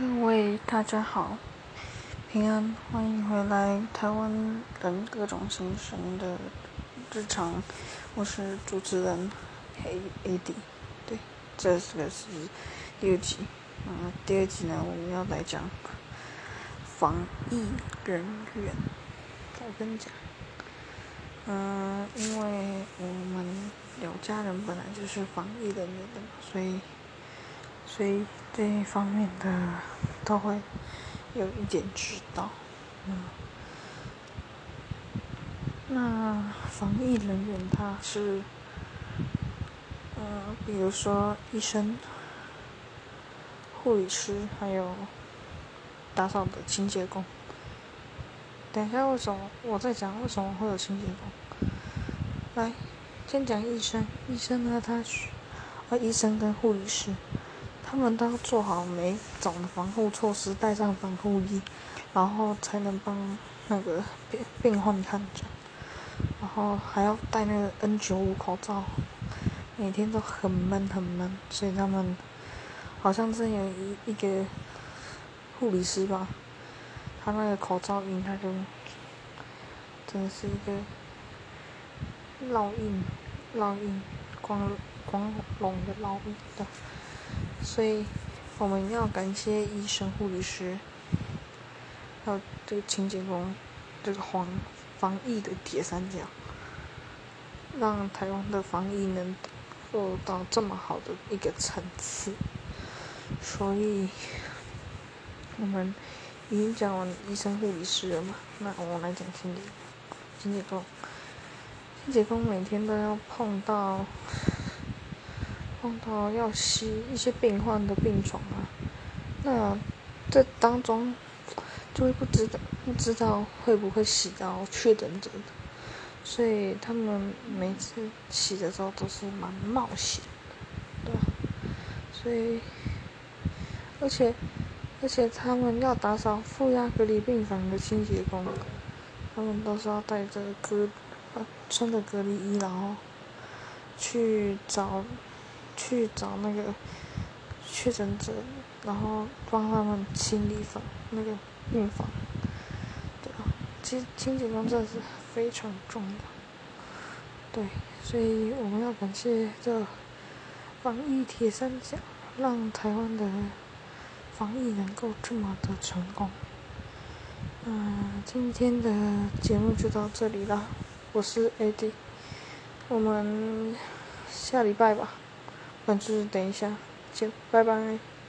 各位大家好，平安，欢迎回来台湾人各种心神的日常，我是主持人黑 AD，对，这是个是第二集，嗯，第二集呢，我们要来讲防疫人员，我跟你讲，嗯，因为我们有家人本来就是防疫人员的，所以。所以这一方面的都会有一点知道，嗯。那防疫人员他是，呃，比如说医生、护理师，还有打扫的清洁工。等一下，为什么我在讲为什么会有清洁工？来，先讲医生。医生呢，他是啊，医生跟护理师。他们都要做好每种防护措施，戴上防护衣，然后才能帮那个病病患看诊，然后还要戴那个 N 九五口罩，每天都很闷很闷，所以他们好像是有一一个护理师吧，他那个口罩音，他就真是一个烙印，烙印光光荣的烙印的。所以，我们要感谢医生、护理师，还有这个清洁工，这个防防疫的铁三角，让台湾的防疫能做到这么好的一个层次。所以，我们已经讲完医生、护理师了嘛？那我们来讲清洁清洁工。清洁工每天都要碰到。碰到要洗一些病患的病床啊，那这当中就会不知道不知道会不会洗到确诊者的，所以他们每次洗的时候都是蛮冒险的，对？所以，而且而且他们要打扫负压隔离病房的清洁工，他们都是要带着隔穿着隔离衣，然后去找。去找那个确诊者，然后帮他们清理房那个病房，对啊，其实清洁工作是非常重要，对，所以我们要感谢这防疫铁三角，让台湾的防疫能够这么的成功。嗯，今天的节目就到这里了，我是 AD，我们下礼拜吧。那就是等一下，就，拜拜。